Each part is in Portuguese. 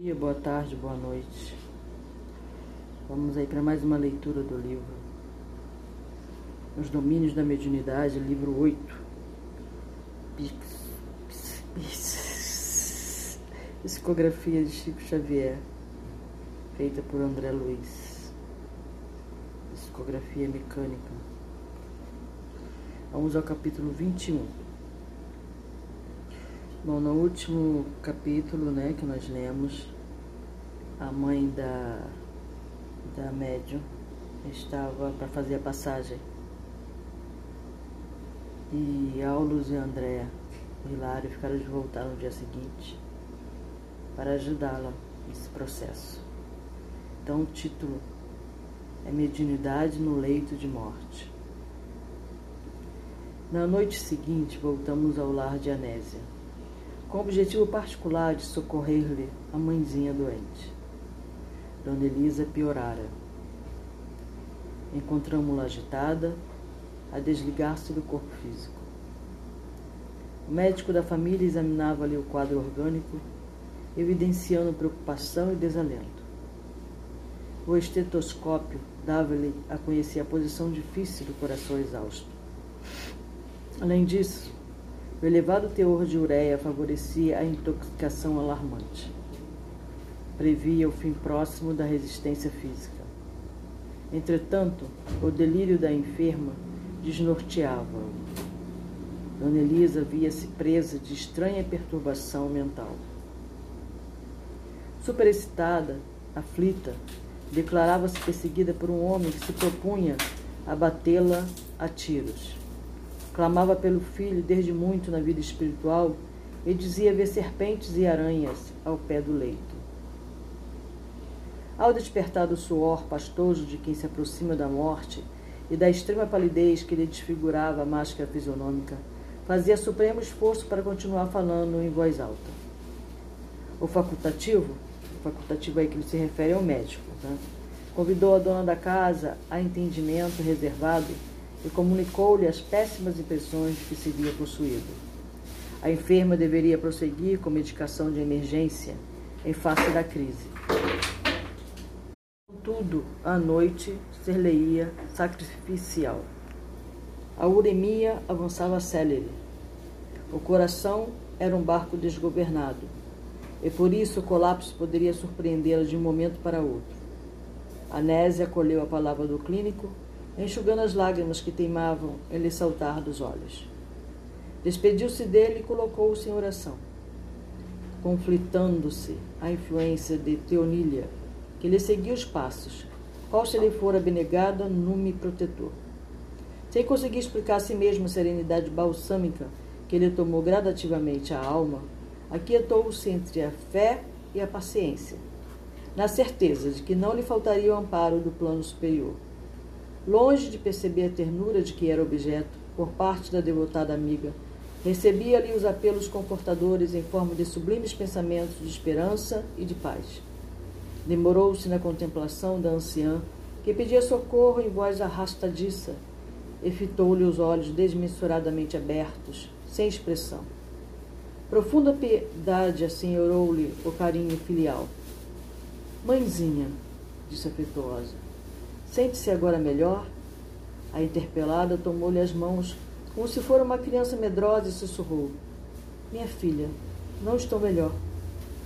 dia, boa tarde, boa noite. Vamos aí para mais uma leitura do livro Os Domínios da Mediunidade, livro 8. Psicografia de Chico Xavier, feita por André Luiz. Psicografia mecânica. Vamos ao capítulo 21. Bom, no último capítulo né, que nós lemos, a mãe da, da médium estava para fazer a passagem. E Aulus e Andréa e Hilário ficaram de voltar no dia seguinte para ajudá-la nesse processo. Então o título é Mediunidade no Leito de Morte. Na noite seguinte, voltamos ao lar de Anésia com o objetivo particular de socorrer-lhe a mãezinha doente. Dona Elisa piorara. Encontramos-la agitada, a desligar-se do corpo físico. O médico da família examinava-lhe o quadro orgânico, evidenciando preocupação e desalento. O estetoscópio dava-lhe a conhecer a posição difícil do coração exausto. Além disso, o elevado teor de ureia favorecia a intoxicação alarmante. Previa o fim próximo da resistência física. Entretanto, o delírio da enferma desnorteava-o. Dona Elisa via-se presa de estranha perturbação mental. Superexcitada, aflita, declarava-se perseguida por um homem que se propunha a batê-la a tiros. Clamava pelo filho desde muito na vida espiritual e dizia ver serpentes e aranhas ao pé do leito. Ao despertar do suor pastoso de quem se aproxima da morte e da extrema palidez que lhe desfigurava a máscara fisionômica, fazia supremo esforço para continuar falando em voz alta. O facultativo, o facultativo aí que se refere ao médico, tá? convidou a dona da casa a entendimento reservado e comunicou-lhe as péssimas impressões de que se via possuído. A enferma deveria prosseguir com medicação de emergência em face da crise. Contudo, à noite ser-lhe-ia sacrificial. A uremia avançava célere. O coração era um barco desgovernado, e por isso o colapso poderia surpreendê-la de um momento para outro. Anésia acolheu a palavra do clínico enxugando as lágrimas que teimavam em lhe saltar dos olhos. Despediu-se dele e colocou-se em oração, conflitando-se a influência de Teonília, que lhe seguia os passos, qual se lhe fora benegada nume protetor. Sem conseguir explicar a si mesmo a serenidade balsâmica que lhe tomou gradativamente a alma, aquietou-se entre a fé e a paciência, na certeza de que não lhe faltaria o amparo do plano superior Longe de perceber a ternura de que era objeto, por parte da devotada amiga, recebia ali os apelos confortadores em forma de sublimes pensamentos de esperança e de paz. Demorou-se na contemplação da anciã, que pedia socorro em voz arrastadiça, e fitou-lhe os olhos desmensuradamente abertos, sem expressão. Profunda piedade assenhorou-lhe o carinho filial. Mãezinha, disse afetuosa, Sente-se agora melhor? A interpelada tomou-lhe as mãos, como se fora uma criança medrosa, e sussurrou: Minha filha, não estou melhor,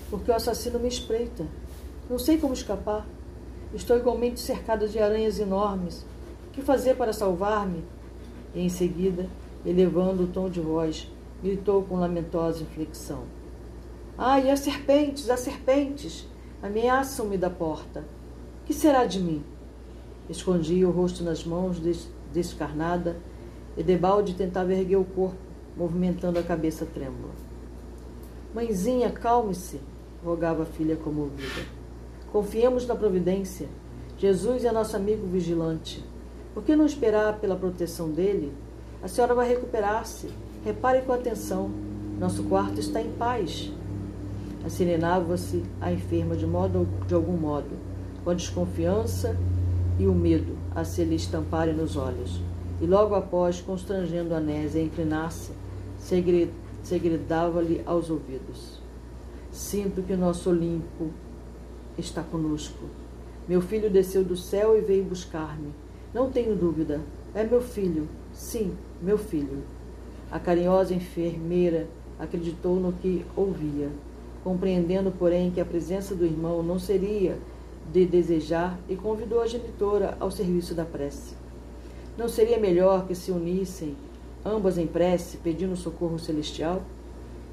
porque o assassino me espreita. Não sei como escapar. Estou igualmente cercada de aranhas enormes. O que fazer para salvar-me? E em seguida, elevando o tom de voz, gritou com lamentosa inflexão: Ai, as serpentes, as serpentes! Ameaçam-me da porta. Que será de mim? Escondia o rosto nas mãos, descarnada, e debalde tentava erguer o corpo, movimentando a cabeça trêmula. Mãezinha, calme-se, rogava a filha comovida. Confiemos na providência. Jesus é nosso amigo vigilante. Por que não esperar pela proteção dele? A senhora vai recuperar-se. Repare com atenção. Nosso quarto está em paz. Assirenava-se a enferma de, modo, de algum modo, com a desconfiança e o medo a se lhe estamparem nos olhos. E logo após, constrangendo Anésia a inclinar-se, segredava-lhe aos ouvidos. Sinto que nosso Olimpo está conosco. Meu filho desceu do céu e veio buscar-me. Não tenho dúvida. É meu filho. Sim, meu filho. A carinhosa enfermeira acreditou no que ouvia, compreendendo, porém, que a presença do irmão não seria de desejar e convidou a genitora ao serviço da prece. Não seria melhor que se unissem ambas em prece, pedindo socorro celestial?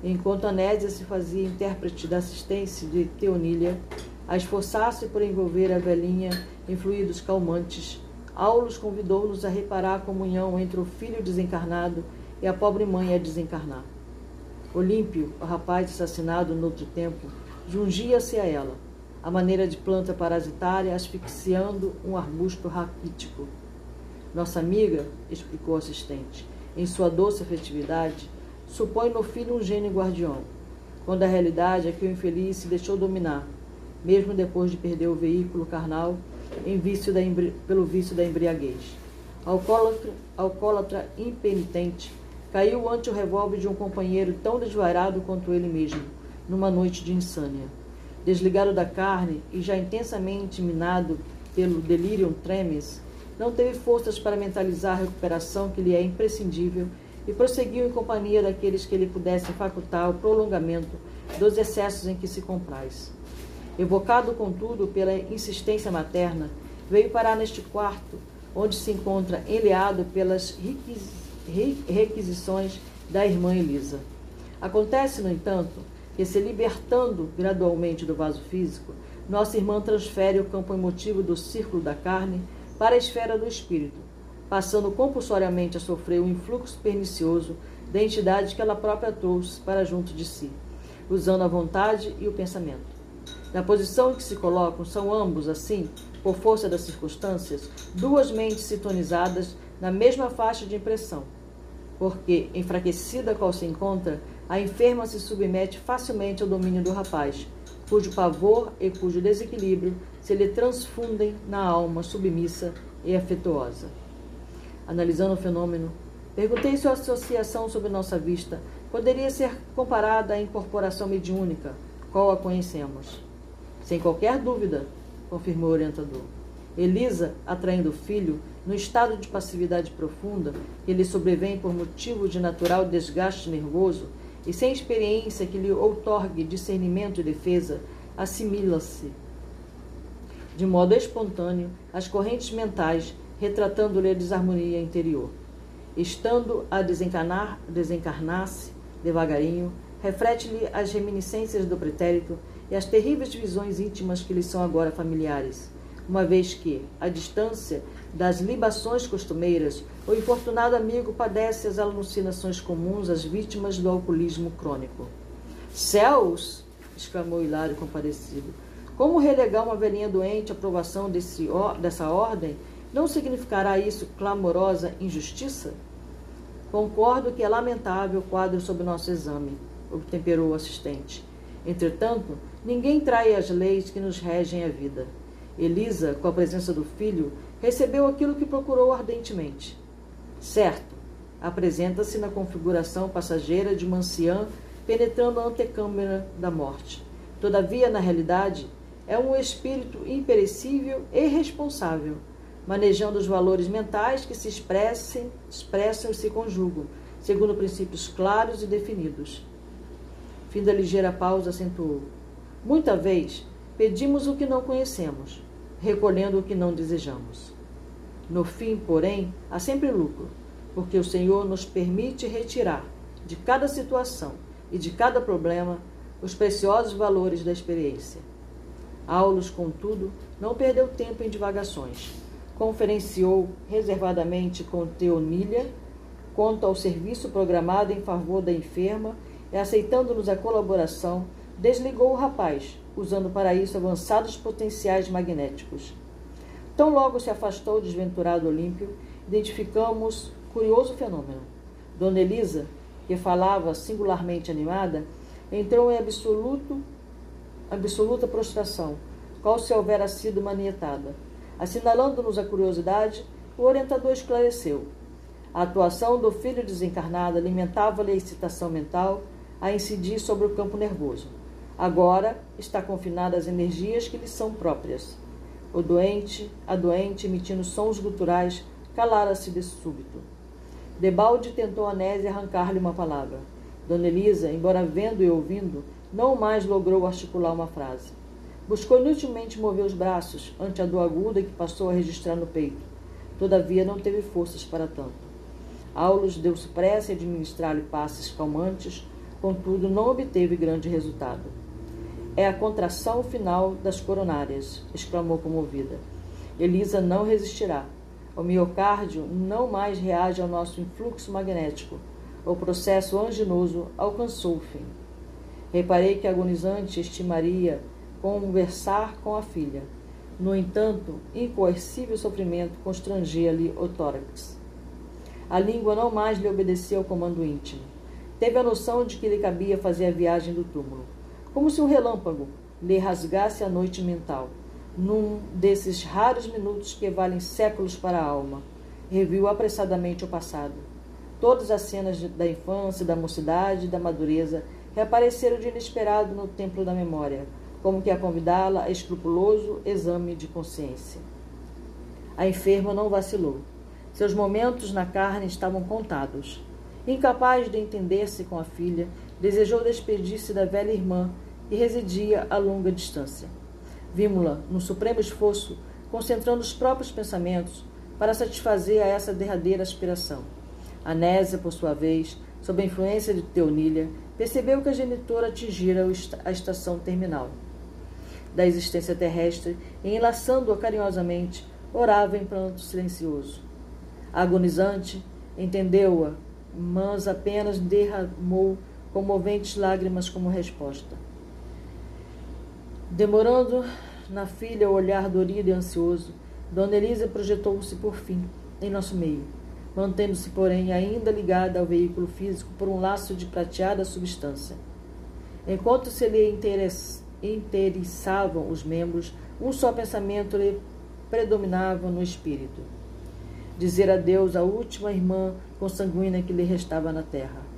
Enquanto Anésia se fazia intérprete da assistência de Teonília, a esforçar-se por envolver a velhinha em fluidos calmantes, Aulus convidou-nos a reparar a comunhão entre o filho desencarnado e a pobre mãe a desencarnar. Olímpio, o rapaz assassinado noutro tempo, jungia-se a ela, a maneira de planta parasitária asfixiando um arbusto raquítico. Nossa amiga, explicou o assistente, em sua doce afetividade, supõe no filho um gênio guardião, quando a realidade é que o infeliz se deixou dominar, mesmo depois de perder o veículo carnal vício da, pelo vício da embriaguez. Alcoólatra, alcoólatra impenitente, caiu ante o revólver de um companheiro tão desvairado quanto ele mesmo, numa noite de insânia. Desligado da carne e já intensamente minado pelo delirium tremens, não teve forças para mentalizar a recuperação que lhe é imprescindível e prosseguiu em companhia daqueles que lhe pudessem facultar o prolongamento dos excessos em que se compraz. Evocado, contudo, pela insistência materna, veio parar neste quarto, onde se encontra enleado pelas requisições da irmã Elisa. Acontece, no entanto, que, se libertando gradualmente do vaso físico, nossa irmã transfere o campo emotivo do círculo da carne para a esfera do espírito, passando compulsoriamente a sofrer o influxo pernicioso da entidade que ela própria trouxe para junto de si, usando a vontade e o pensamento. Na posição em que se colocam, são ambos, assim, por força das circunstâncias, duas mentes sintonizadas na mesma faixa de impressão, porque, enfraquecida qual se encontra, a enferma se submete facilmente ao domínio do rapaz, cujo pavor e cujo desequilíbrio se lhe transfundem na alma submissa e afetuosa analisando o fenômeno, perguntei se a associação sob nossa vista poderia ser comparada à incorporação mediúnica, qual a conhecemos. Sem qualquer dúvida, confirmou o orientador. Elisa, atraindo o filho, no estado de passividade profunda que lhe sobrevém por motivo de natural desgaste nervoso e sem experiência que lhe outorgue discernimento e defesa, assimila-se de modo espontâneo às correntes mentais retratando-lhe a desarmonia interior. Estando a desencarnar, desencarnar-se devagarinho, reflete-lhe as reminiscências do pretérito e as terríveis visões íntimas que lhe são agora familiares, uma vez que, à distância das libações costumeiras, o infortunado amigo padece as alucinações comuns às vítimas do alcoolismo crônico. Céus! exclamou Hilário compadecido. Como relegar uma velhinha doente à aprovação desse, dessa ordem não significará isso clamorosa injustiça? Concordo que é lamentável o quadro sob nosso exame, obtemperou o assistente. Entretanto, ninguém trai as leis que nos regem a vida. Elisa, com a presença do filho, recebeu aquilo que procurou ardentemente. Certo, apresenta-se na configuração passageira de uma anciã penetrando a antecâmara da morte. Todavia, na realidade, é um espírito imperecível e responsável manejando os valores mentais que se expressem, expressam e se conjugam, segundo princípios claros e definidos. Fim da ligeira pausa acentuou. Muita vez pedimos o que não conhecemos, recolhendo o que não desejamos. No fim, porém, há sempre lucro, porque o Senhor nos permite retirar de cada situação e de cada problema os preciosos valores da experiência. Aulus, contudo, não perdeu tempo em divagações conferenciou reservadamente com Teonília quanto ao serviço programado em favor da enferma e, aceitando-nos a colaboração, desligou o rapaz, usando para isso avançados potenciais magnéticos. Tão logo se afastou o desventurado Olímpio, identificamos curioso fenômeno. Dona Elisa, que falava singularmente animada, entrou em absoluto, absoluta prostração, qual se houvera sido manietada. Assinalando-nos a curiosidade, o orientador esclareceu. A atuação do filho desencarnado alimentava-lhe a excitação mental a incidir sobre o campo nervoso. Agora está confinada às energias que lhe são próprias. O doente, a doente, emitindo sons guturais, calara-se de súbito. Debalde tentou Anésia arrancar-lhe uma palavra. Dona Elisa, embora vendo e ouvindo, não mais logrou articular uma frase. Buscou inutilmente mover os braços ante a dor aguda que passou a registrar no peito. Todavia não teve forças para tanto. Aulus deu-se pressa em administrar-lhe passes calmantes, contudo não obteve grande resultado. É a contração final das coronárias, exclamou comovida. Elisa não resistirá. O miocárdio não mais reage ao nosso influxo magnético. O processo anginoso alcançou o fim. Reparei que a agonizante estimaria conversar com a filha. No entanto, incoercível sofrimento constrangia-lhe o tórax. A língua não mais lhe obedecia ao comando íntimo. Teve a noção de que lhe cabia fazer a viagem do túmulo, como se um relâmpago lhe rasgasse a noite mental. Num desses raros minutos que valem séculos para a alma, reviu apressadamente o passado. Todas as cenas da infância, da mocidade e da madureza reapareceram de inesperado no templo da memória, como que a convidá-la a escrupuloso exame de consciência. A enferma não vacilou. Seus momentos na carne estavam contados. Incapaz de entender-se com a filha, desejou despedir-se da velha irmã que residia a longa distância. Vimos-la, num supremo esforço, concentrando os próprios pensamentos para satisfazer a essa derradeira aspiração. Anésia, por sua vez, sob a influência de Teonília, percebeu que a genitora atingira a estação terminal da existência terrestre e, enlaçando-a carinhosamente, orava em pranto silencioso. A agonizante entendeu-a, mas apenas derramou comoventes lágrimas como resposta. Demorando na filha o olhar dorido e ansioso, Dona Elisa projetou-se por fim em nosso meio, mantendo-se, porém, ainda ligada ao veículo físico por um laço de prateada substância. Enquanto se lhe interessa interessavam os membros, um só pensamento lhe predominava no espírito: dizer adeus à última irmã consanguínea que lhe restava na terra.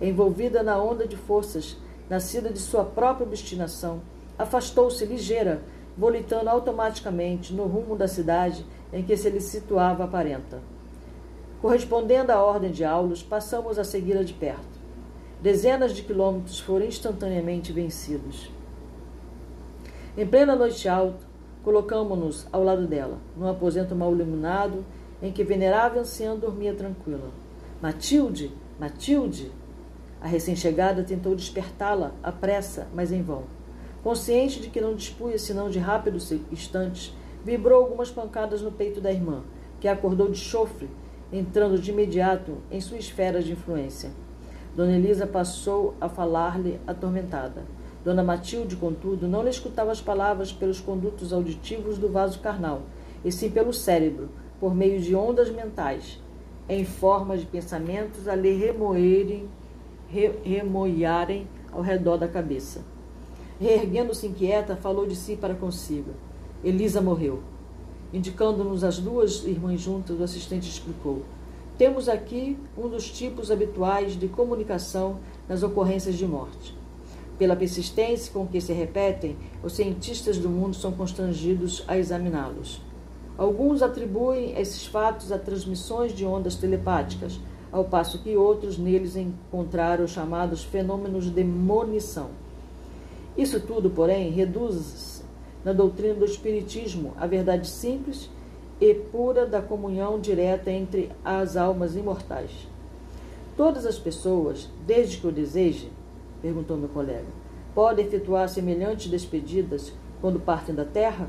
Envolvida na onda de forças, nascida de sua própria obstinação, afastou-se ligeira, volitando automaticamente no rumo da cidade em que se lhe situava a parenta. Correspondendo à ordem de Aulos, passamos a segui-la de perto. Dezenas de quilômetros foram instantaneamente vencidos. Em plena noite alta, colocamo-nos ao lado dela, num aposento mal iluminado, em que venerável anciã dormia tranquila. Matilde! Matilde! A recém-chegada tentou despertá-la à pressa, mas em vão. Consciente de que não dispunha senão de rápidos instantes, vibrou algumas pancadas no peito da irmã, que acordou de chofre, entrando de imediato em sua esfera de influência. Dona Elisa passou a falar-lhe atormentada. Dona Matilde, contudo, não lhe escutava as palavras pelos condutos auditivos do vaso carnal, e sim pelo cérebro, por meio de ondas mentais, em forma de pensamentos a lhe remoerem, re, remoiarem ao redor da cabeça. Reerguendo-se inquieta, falou de si para consigo. Elisa morreu. Indicando-nos as duas irmãs juntas, o assistente explicou. Temos aqui um dos tipos habituais de comunicação nas ocorrências de morte. Pela persistência com que se repetem, os cientistas do mundo são constrangidos a examiná-los. Alguns atribuem esses fatos a transmissões de ondas telepáticas, ao passo que outros neles encontraram os chamados fenômenos de monição. Isso tudo, porém, reduz-se na doutrina do Espiritismo à verdade simples e pura da comunhão direta entre as almas imortais. Todas as pessoas, desde que o desejem, perguntou meu colega. Pode efetuar semelhantes despedidas quando partem da terra?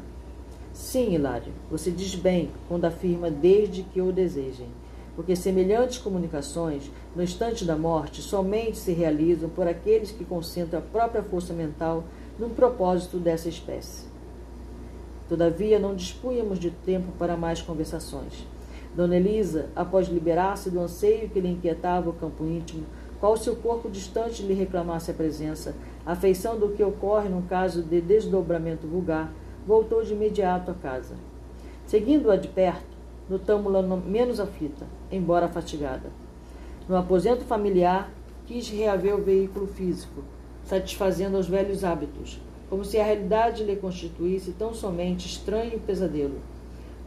Sim, Hilário, você diz bem quando afirma desde que o desejem, porque semelhantes comunicações, no instante da morte, somente se realizam por aqueles que concentram a própria força mental num propósito dessa espécie. Todavia, não dispunhamos de tempo para mais conversações. Dona Elisa, após liberar-se do anseio que lhe inquietava o campo íntimo, qual se o corpo distante lhe reclamasse a presença, a feição do que ocorre num caso de desdobramento vulgar, voltou de imediato à casa. Seguindo-a de perto, notamos-la menos aflita, embora fatigada. No aposento familiar, quis reaver o veículo físico, satisfazendo aos velhos hábitos, como se a realidade lhe constituísse tão somente estranho pesadelo.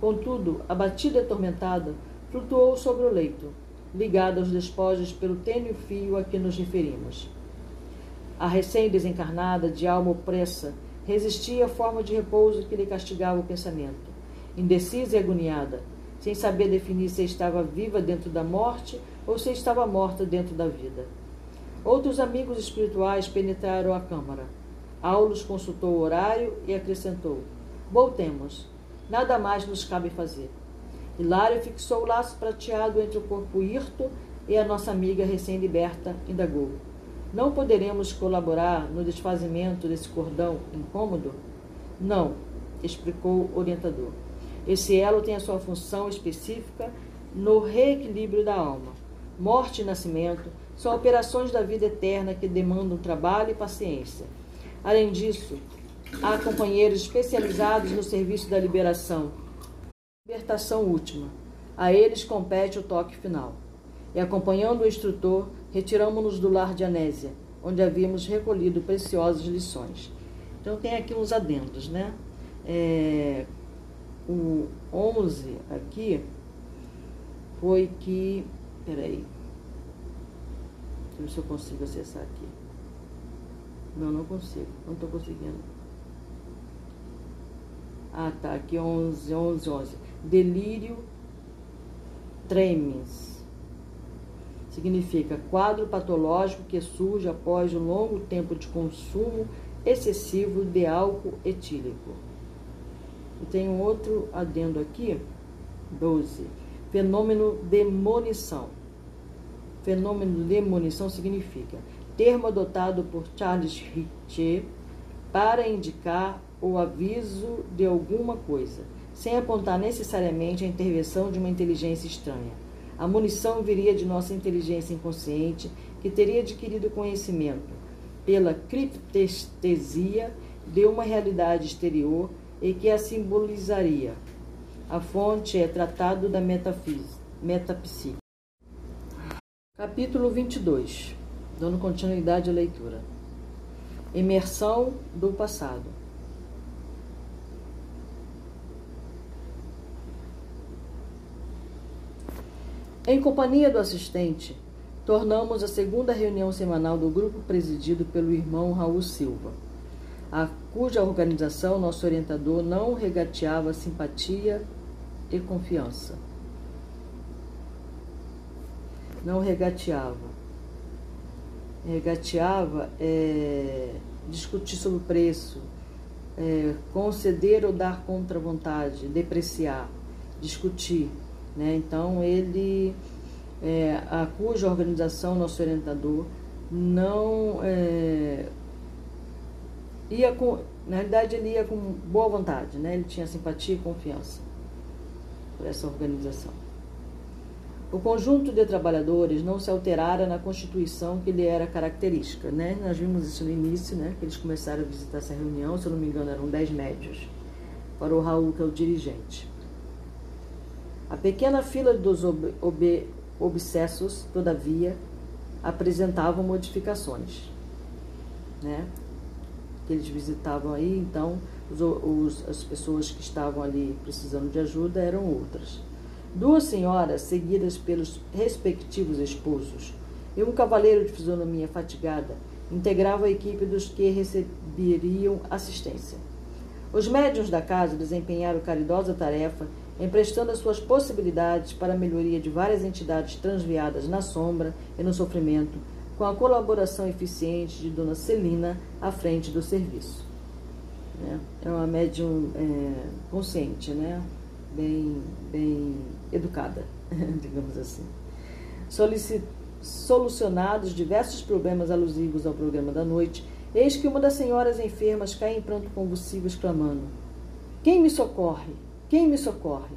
Contudo, abatida e atormentada, flutuou sobre o leito, ligada aos despojos pelo tênue fio a que nos referimos. A recém-desencarnada, de alma opressa, resistia à forma de repouso que lhe castigava o pensamento. Indecisa e agoniada, sem saber definir se estava viva dentro da morte ou se estava morta dentro da vida. Outros amigos espirituais penetraram a câmara. Aulus consultou o horário e acrescentou: Voltemos. Nada mais nos cabe fazer. Hilário fixou o laço prateado entre o corpo hirto e a nossa amiga recém-liberta indagou: Não poderemos colaborar no desfazimento desse cordão incômodo? Não, explicou o orientador. Esse elo tem a sua função específica no reequilíbrio da alma. Morte e nascimento são operações da vida eterna que demandam trabalho e paciência. Além disso, há companheiros especializados no serviço da liberação, libertação última. A eles compete o toque final. E acompanhando o instrutor, retiramos-nos do lar de Anésia, onde havíamos recolhido preciosas lições. Então tem aqui uns adendos, né? É, o 11 aqui foi que. Peraí. Deixa eu ver se eu consigo acessar aqui. Não, não consigo. Não estou conseguindo. Ah, tá. Aqui 11, 11, 11. Delírio tremens. Significa quadro patológico que surge após um longo tempo de consumo excessivo de álcool etílico. Tem outro adendo aqui, 12. Fenômeno demonição. Fenômeno demonição significa termo adotado por Charles Ritchie para indicar o aviso de alguma coisa, sem apontar necessariamente a intervenção de uma inteligência estranha. A munição viria de nossa inteligência inconsciente, que teria adquirido conhecimento pela criptestesia de uma realidade exterior e que a simbolizaria. A fonte é Tratado da Metapsíquica. Capítulo 22. Dando continuidade à leitura. Imersão do passado. Em companhia do assistente, tornamos a segunda reunião semanal do grupo presidido pelo irmão Raul Silva a cuja organização nosso orientador não regateava simpatia e confiança. Não regateava. Regateava é discutir sobre o preço, é, conceder ou dar contra vontade, depreciar, discutir. Né? Então, ele, é, a cuja organização, nosso orientador, não é, ia com, na realidade ele ia com boa vontade, né? Ele tinha simpatia e confiança por essa organização. O conjunto de trabalhadores não se alterara na constituição que lhe era característica, né? Nós vimos isso no início, né? Que eles começaram a visitar essa reunião, se eu não me engano, eram dez médios, para o Raul, que é o dirigente. A pequena fila dos ob ob obsessos, todavia, apresentavam modificações, né? Que eles visitavam aí, então os, os, as pessoas que estavam ali precisando de ajuda eram outras. Duas senhoras seguidas pelos respectivos esposos e um cavaleiro de fisionomia fatigada integravam a equipe dos que receberiam assistência. Os médiuns da casa desempenharam caridosa tarefa emprestando as suas possibilidades para a melhoria de várias entidades transviadas na sombra e no sofrimento, com a colaboração eficiente de Dona Celina à frente do serviço. É uma médium é, consciente, né? bem, bem educada, digamos assim. Solucionados diversos problemas alusivos ao programa da noite, eis que uma das senhoras enfermas cai em pranto convulsivo, exclamando: Quem me socorre? Quem me socorre?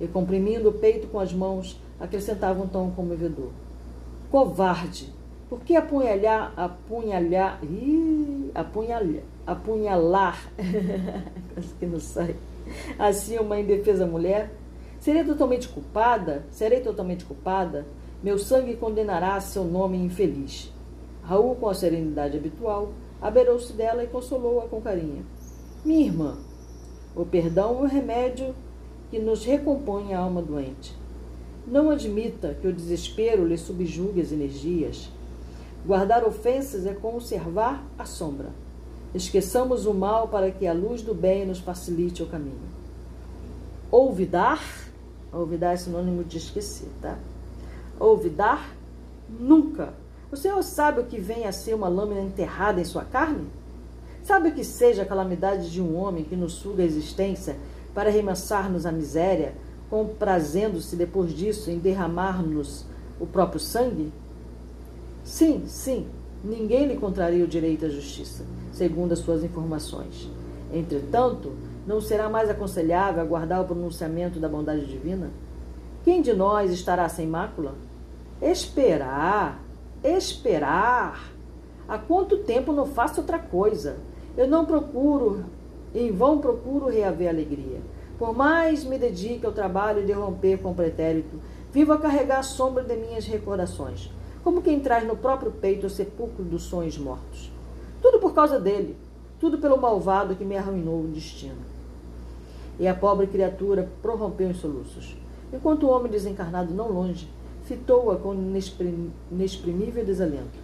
E comprimindo o peito com as mãos, acrescentava um tom comovedor: Covarde! Por que apunhalhar, apunhalhar, ih, apunhalhar, apunhalar, que não sai, assim uma indefesa mulher? Serei totalmente culpada? Serei totalmente culpada? Meu sangue condenará seu nome infeliz. Raul, com a serenidade habitual, aberou-se dela e consolou-a com carinho. Minha irmã, o perdão é o remédio que nos recompõe a alma doente. Não admita que o desespero lhe subjugue as energias. Guardar ofensas é conservar a sombra. Esqueçamos o mal para que a luz do bem nos facilite o caminho. Olvidar, olvidar é sinônimo de esquecer, tá? Olvidar nunca. O Senhor sabe o que vem a ser uma lâmina enterrada em sua carne? Sabe o que seja a calamidade de um homem que nos suga a existência para remansar-nos a miséria, comprazendo-se depois disso em derramar-nos o próprio sangue? Sim, sim, ninguém lhe contraria o direito à justiça, segundo as suas informações. Entretanto, não será mais aconselhável aguardar o pronunciamento da bondade divina? Quem de nós estará sem mácula? Esperar, esperar. Há quanto tempo não faço outra coisa? Eu não procuro, em vão procuro reaver a alegria. Por mais me dedique ao trabalho de romper com o pretérito, vivo a carregar a sombra de minhas recordações, como quem traz no próprio peito o sepulcro dos sonhos mortos. Tudo por causa dele, tudo pelo malvado que me arruinou o destino. E a pobre criatura prorrompeu em soluços, enquanto o homem desencarnado não longe fitou-a com inexprimível desalento.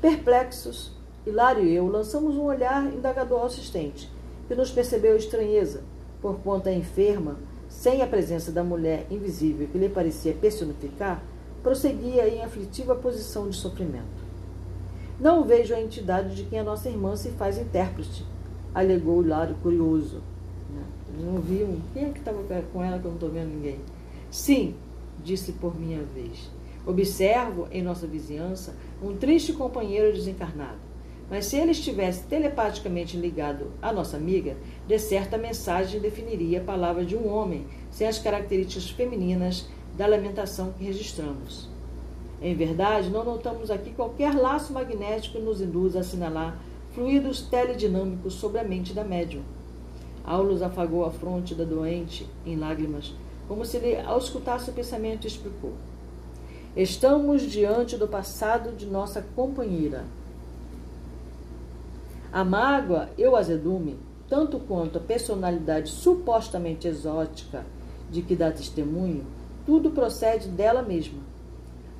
Perplexos, Hilário e eu lançamos um olhar indagador ao assistente, que nos percebeu estranheza, por conta enferma, sem a presença da mulher invisível que lhe parecia personificar, prosseguia em aflitiva posição de sofrimento. Não vejo a entidade de quem a nossa irmã se faz intérprete, alegou Hilário curioso. Não vi um. Quem é que estava com ela que eu não estou vendo ninguém? Sim, disse por minha vez. Observo em nossa vizinhança um triste companheiro desencarnado. Mas se ele estivesse telepaticamente ligado à nossa amiga, de certa mensagem definiria a palavra de um homem, sem as características femininas da lamentação que registramos. Em verdade, não notamos aqui qualquer laço magnético que nos induza a assinalar fluidos teledinâmicos sobre a mente da médium. Aulus afagou a fronte da doente em lágrimas, como se ele, ao escutar seu pensamento, explicou. Estamos diante do passado de nossa companheira, a mágoa e o azedume, tanto quanto a personalidade supostamente exótica de que dá testemunho, tudo procede dela mesma.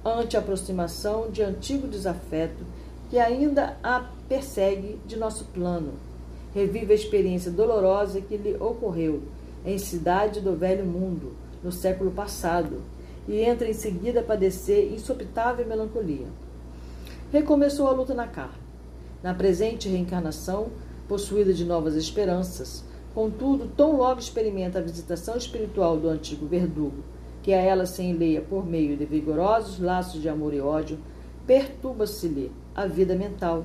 Ante a aproximação de antigo desafeto que ainda a persegue de nosso plano, revive a experiência dolorosa que lhe ocorreu em cidade do velho mundo, no século passado, e entra em seguida a padecer insopitável melancolia. Recomeçou a luta na carne na presente reencarnação, possuída de novas esperanças, contudo, tão logo experimenta a visitação espiritual do antigo verdugo, que a ela se enleia por meio de vigorosos laços de amor e ódio, perturba-se-lhe a vida mental,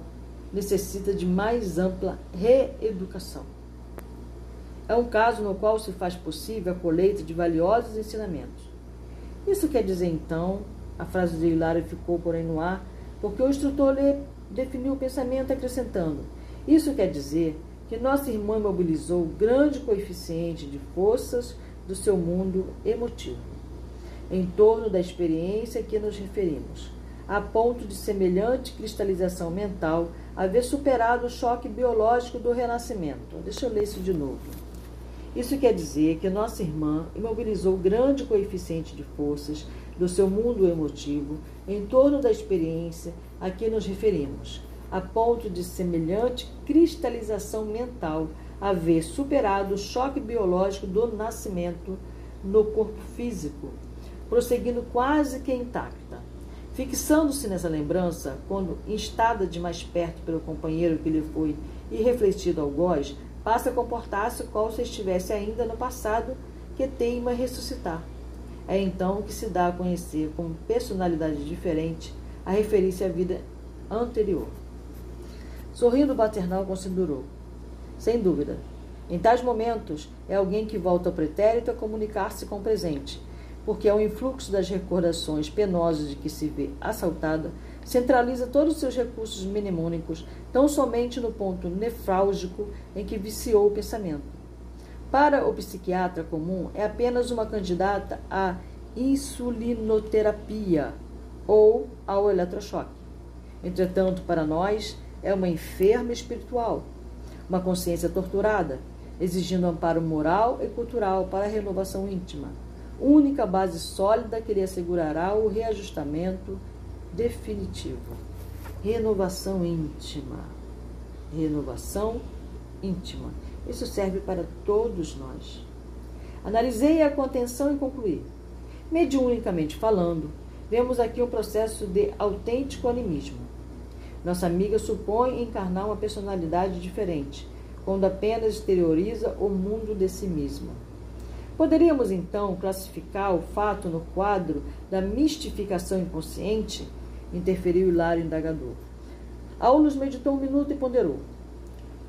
necessita de mais ampla reeducação. É um caso no qual se faz possível a colheita de valiosos ensinamentos. Isso quer dizer, então, a frase de Hilário ficou, porém, no ar, porque o instrutor lhe definiu o pensamento acrescentando: Isso quer dizer que nossa irmã mobilizou o grande coeficiente de forças do seu mundo emotivo, em torno da experiência a que nos referimos, a ponto de semelhante cristalização mental haver superado o choque biológico do renascimento. Deixa eu ler isso de novo. Isso quer dizer que nossa irmã imobilizou grande coeficiente de forças do seu mundo emotivo em torno da experiência a que nos referimos, a ponto de semelhante cristalização mental haver superado o choque biológico do nascimento no corpo físico, prosseguindo quase que intacta. Fixando-se nessa lembrança, quando instada de mais perto pelo companheiro que lhe foi irrefletido algoz, passa a comportar-se como se estivesse ainda no passado que teima ressuscitar. É então que se dá a conhecer como personalidade diferente a referir-se à vida anterior. Sorrindo, Paternal considerou. Sem dúvida. Em tais momentos, é alguém que volta ao pretérito a comunicar-se com o presente, porque é o influxo das recordações penosas de que se vê assaltada centraliza todos os seus recursos mnemônicos tão somente no ponto nefrálgico em que viciou o pensamento. Para o psiquiatra comum, é apenas uma candidata à insulinoterapia ou ao eletrochoque. Entretanto, para nós, é uma enferma espiritual, uma consciência torturada, exigindo amparo moral e cultural para a renovação íntima, única base sólida que lhe assegurará o reajustamento definitivo. Renovação íntima. Renovação íntima. Isso serve para todos nós. Analisei-a com atenção e concluí. Mediunicamente falando, vemos aqui um processo de autêntico animismo. Nossa amiga supõe encarnar uma personalidade diferente, quando apenas exterioriza o mundo de si mesma. Poderíamos então classificar o fato no quadro da mistificação inconsciente? Interferiu Hilário indagador. Aulus meditou um minuto e ponderou.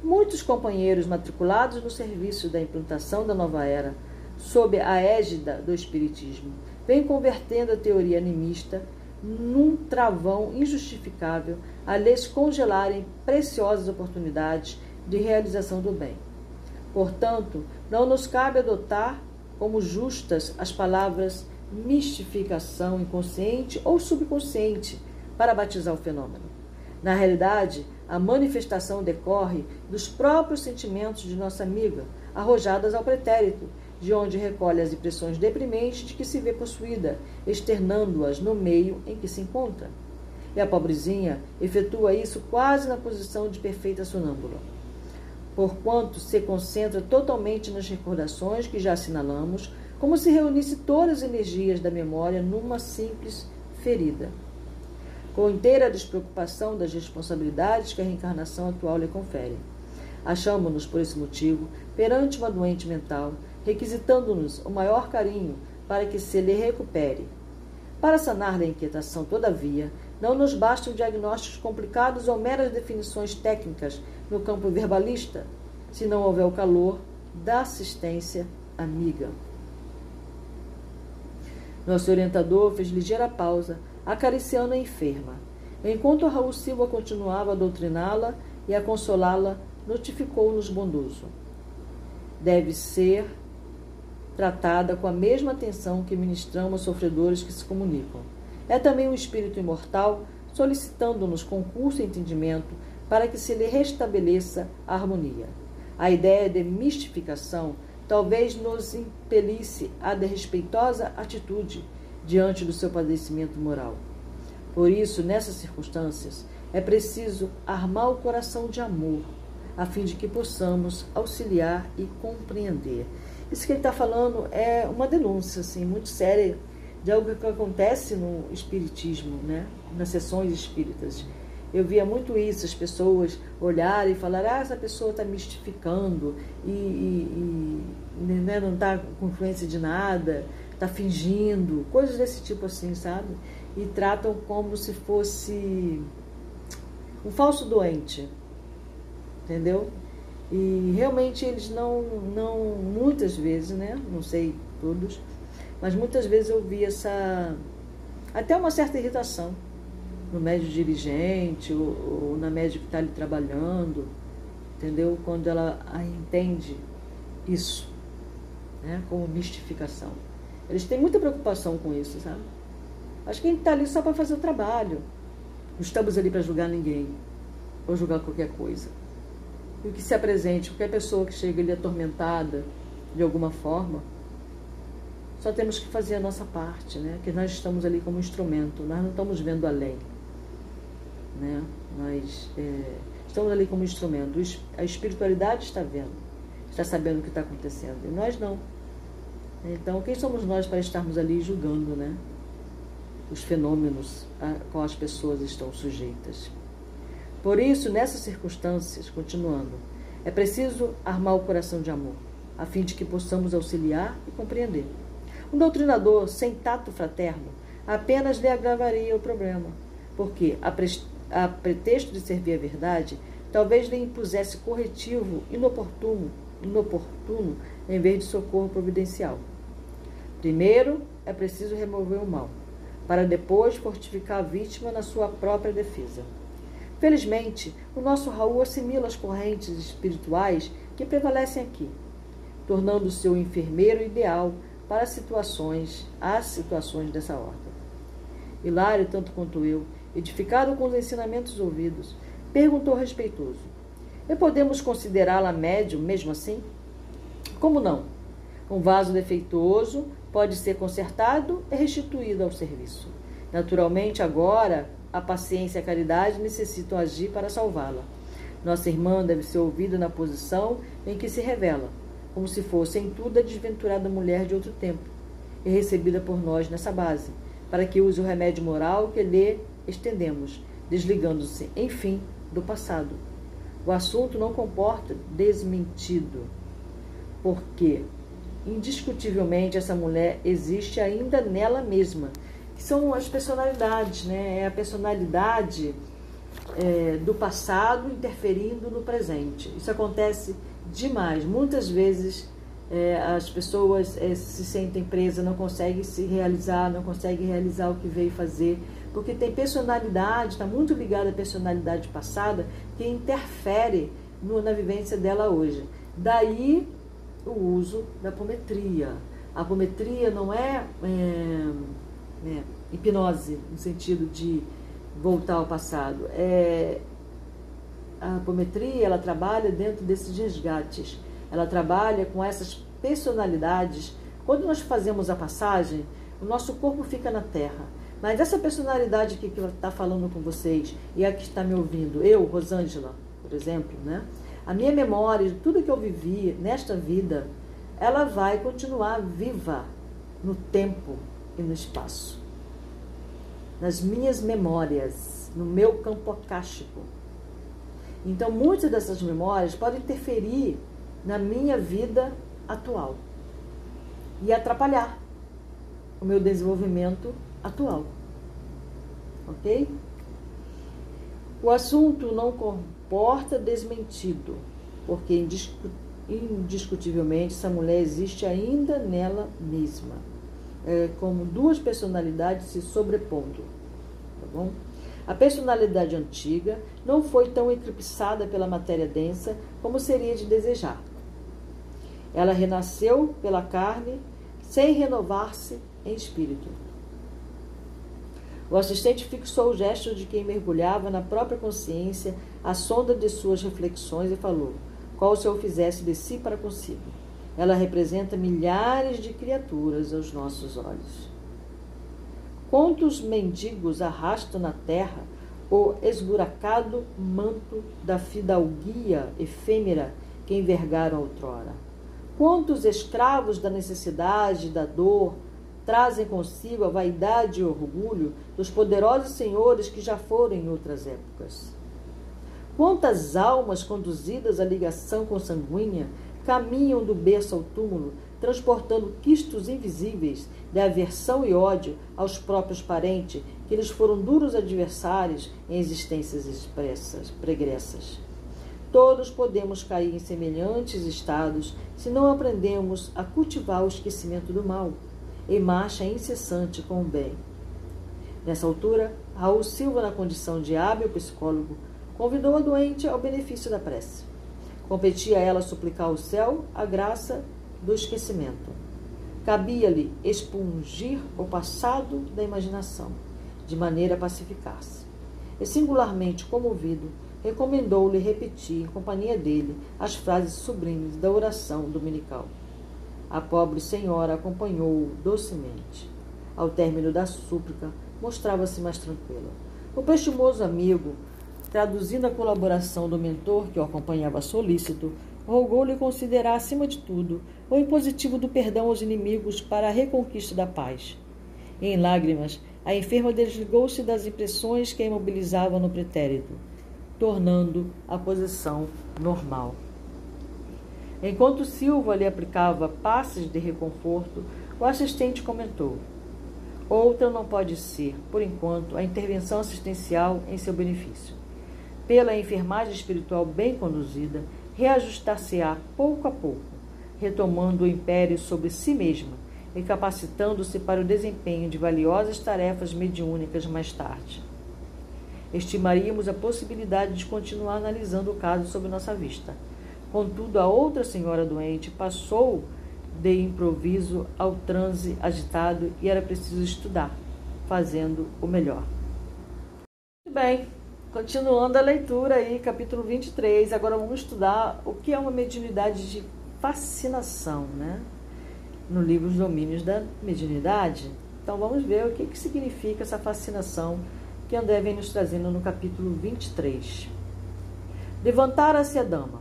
Muitos companheiros matriculados no serviço da implantação da nova era, sob a égida do Espiritismo, vêm convertendo a teoria animista num travão injustificável a lhes congelarem preciosas oportunidades de realização do bem. Portanto, não nos cabe adotar como justas as palavras mistificação inconsciente ou subconsciente para batizar o fenômeno. Na realidade, a manifestação decorre dos próprios sentimentos de nossa amiga, arrojadas ao pretérito, de onde recolhe as impressões deprimentes de que se vê possuída, externando-as no meio em que se encontra. E a pobrezinha efetua isso quase na posição de perfeita sonâmbula porquanto se concentra totalmente nas recordações que já assinalamos, como se reunisse todas as energias da memória numa simples ferida. Com inteira despreocupação das responsabilidades que a reencarnação atual lhe confere. Achamos-nos, por esse motivo, perante uma doente mental, requisitando-nos o maior carinho para que se lhe recupere. Para sanar-lhe a inquietação, todavia, não nos bastam diagnósticos complicados ou meras definições técnicas no campo verbalista, se não houver o calor da assistência amiga. Nosso orientador fez ligeira pausa, acariciando a enferma. Enquanto Raul Silva continuava a doutriná-la e a consolá-la, notificou-nos bondoso. Deve ser tratada com a mesma atenção que ministramos aos sofredores que se comunicam. É também um espírito imortal, solicitando-nos concurso e entendimento para que se lhe restabeleça a harmonia. A ideia de mistificação talvez nos impelisse a desrespeitosa atitude diante do seu padecimento moral. Por isso, nessas circunstâncias, é preciso armar o coração de amor, a fim de que possamos auxiliar e compreender. Isso que ele está falando é uma denúncia assim, muito séria de algo que acontece no espiritismo, né? nas sessões espíritas. Eu via muito isso, as pessoas olharem e falarem, ah, essa pessoa está mistificando e, e, e né, não está com influência de nada, está fingindo, coisas desse tipo assim, sabe? E tratam como se fosse um falso doente, entendeu? E realmente eles não, não muitas vezes, né? Não sei todos, mas muitas vezes eu vi essa. até uma certa irritação no médio dirigente ou, ou na média que está ali trabalhando, entendeu? Quando ela entende isso, né? Como mistificação. Eles têm muita preocupação com isso, sabe? Acho que a gente está ali só para fazer o trabalho. Não estamos ali para julgar ninguém ou julgar qualquer coisa. E o que se apresente, qualquer pessoa que chega ali atormentada de alguma forma, só temos que fazer a nossa parte, né? Que nós estamos ali como instrumento, nós não estamos vendo além, né? Nós é, estamos ali como instrumento. A espiritualidade está vendo, está sabendo o que está acontecendo, e nós não. Então, quem somos nós para estarmos ali julgando, né? Os fenômenos a qual as pessoas estão sujeitas. Por isso, nessas circunstâncias, continuando, é preciso armar o coração de amor, a fim de que possamos auxiliar e compreender. Um doutrinador sem tato fraterno apenas lhe agravaria o problema, porque, a, pre a pretexto de servir a verdade, talvez lhe impusesse corretivo inoportuno, inoportuno em vez de socorro providencial. Primeiro, é preciso remover o mal, para depois fortificar a vítima na sua própria defesa. Felizmente, o nosso Raul assimila as correntes espirituais que prevalecem aqui, tornando-se o enfermeiro ideal para situações, as situações dessa ordem. Hilário, tanto quanto eu, edificado com os ensinamentos ouvidos, perguntou respeitoso: E podemos considerá-la médium mesmo assim? Como não? Um vaso defeituoso pode ser consertado e restituído ao serviço. Naturalmente, agora, a paciência e a caridade necessitam agir para salvá-la. Nossa irmã deve ser ouvida na posição em que se revela, como se fosse em tudo a desventurada mulher de outro tempo, e recebida por nós nessa base, para que use o remédio moral que lhe estendemos, desligando-se, enfim, do passado. O assunto não comporta desmentido, porque indiscutivelmente essa mulher existe ainda nela mesma, são as personalidades, né? É a personalidade é, do passado interferindo no presente. Isso acontece demais. Muitas vezes é, as pessoas é, se sentem presas, não conseguem se realizar, não conseguem realizar o que veio fazer, porque tem personalidade, está muito ligada à personalidade passada, que interfere no, na vivência dela hoje. Daí o uso da apometria. A apometria não é, é, é, hipnose, no sentido de voltar ao passado. É, a apometria ela trabalha dentro desses resgates. Ela trabalha com essas personalidades. Quando nós fazemos a passagem, o nosso corpo fica na terra. Mas essa personalidade aqui que está falando com vocês e a que está me ouvindo, eu, Rosângela, por exemplo, né? A minha memória tudo que eu vivi nesta vida, ela vai continuar viva no tempo e no espaço. Nas minhas memórias, no meu campo acástico. Então, muitas dessas memórias podem interferir na minha vida atual e atrapalhar o meu desenvolvimento atual. Ok? O assunto não comporta desmentido, porque indiscutivelmente essa mulher existe ainda nela mesma, é como duas personalidades se sobrepondo. Tá bom? A personalidade antiga não foi tão eclipsada pela matéria densa como seria de desejar. Ela renasceu pela carne sem renovar-se em espírito. O assistente fixou o gesto de quem mergulhava na própria consciência a sonda de suas reflexões e falou: Qual se eu fizesse de si para consigo? Ela representa milhares de criaturas aos nossos olhos. Quantos mendigos arrastam na terra o esburacado manto da fidalguia efêmera que envergaram outrora? Quantos escravos da necessidade, da dor, trazem consigo a vaidade e orgulho dos poderosos senhores que já foram em outras épocas. Quantas almas conduzidas à ligação consanguínea caminham do berço ao túmulo, transportando quistos invisíveis de aversão e ódio aos próprios parentes, que lhes foram duros adversários em existências expressas, pregressas. Todos podemos cair em semelhantes estados se não aprendemos a cultivar o esquecimento do mal em marcha incessante com o bem. Nessa altura, Raul Silva, na condição de hábil psicólogo, convidou a doente ao benefício da prece. Competia a ela suplicar ao céu a graça do esquecimento. Cabia-lhe expungir o passado da imaginação, de maneira a pacificar-se. E, singularmente comovido, recomendou-lhe repetir, em companhia dele, as frases sublimes da oração dominical. A pobre senhora acompanhou-o docemente. Ao término da súplica, mostrava-se mais tranquila. O prestimoso amigo, traduzindo a colaboração do mentor que o acompanhava solícito, rogou-lhe considerar, acima de tudo, o impositivo do perdão aos inimigos para a reconquista da paz. Em lágrimas, a enferma desligou-se das impressões que a imobilizavam no pretérito, tornando a posição normal. Enquanto Silva lhe aplicava passes de reconforto, o assistente comentou: Outra não pode ser, por enquanto, a intervenção assistencial em seu benefício. Pela enfermagem espiritual bem conduzida, reajustar-se-á pouco a pouco, retomando o império sobre si mesma e capacitando-se para o desempenho de valiosas tarefas mediúnicas mais tarde. Estimaríamos a possibilidade de continuar analisando o caso sob nossa vista Contudo, a outra senhora doente passou de improviso ao transe agitado e era preciso estudar, fazendo o melhor. Bem, continuando a leitura aí, capítulo 23. Agora vamos estudar o que é uma mediunidade de fascinação, né? No livro Os Domínios da Mediunidade. Então vamos ver o que, que significa essa fascinação que André vem nos trazendo no capítulo 23. Levantara-se a dama,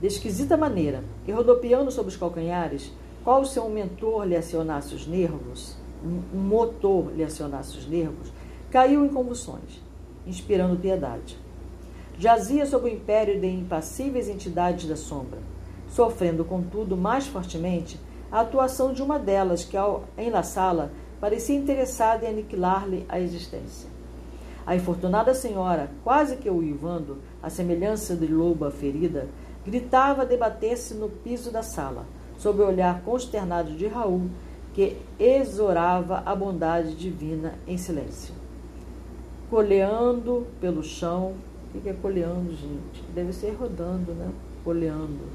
de esquisita maneira, e rodopiando sobre os calcanhares, qual se um mentor lhe acionasse os nervos, um motor lhe acionasse os nervos, caiu em convulsões, inspirando piedade. Jazia sob o império de impassíveis entidades da sombra, sofrendo, contudo, mais fortemente a atuação de uma delas que, ao enlaçá-la, parecia interessada em aniquilar-lhe a existência. A infortunada senhora, quase que uivando, a semelhança de loba ferida, gritava debater-se no piso da sala, sob o olhar consternado de Raul, que exorava a bondade divina em silêncio. Coleando pelo chão, o que é coleando, gente? Deve ser rodando, né? Coleando.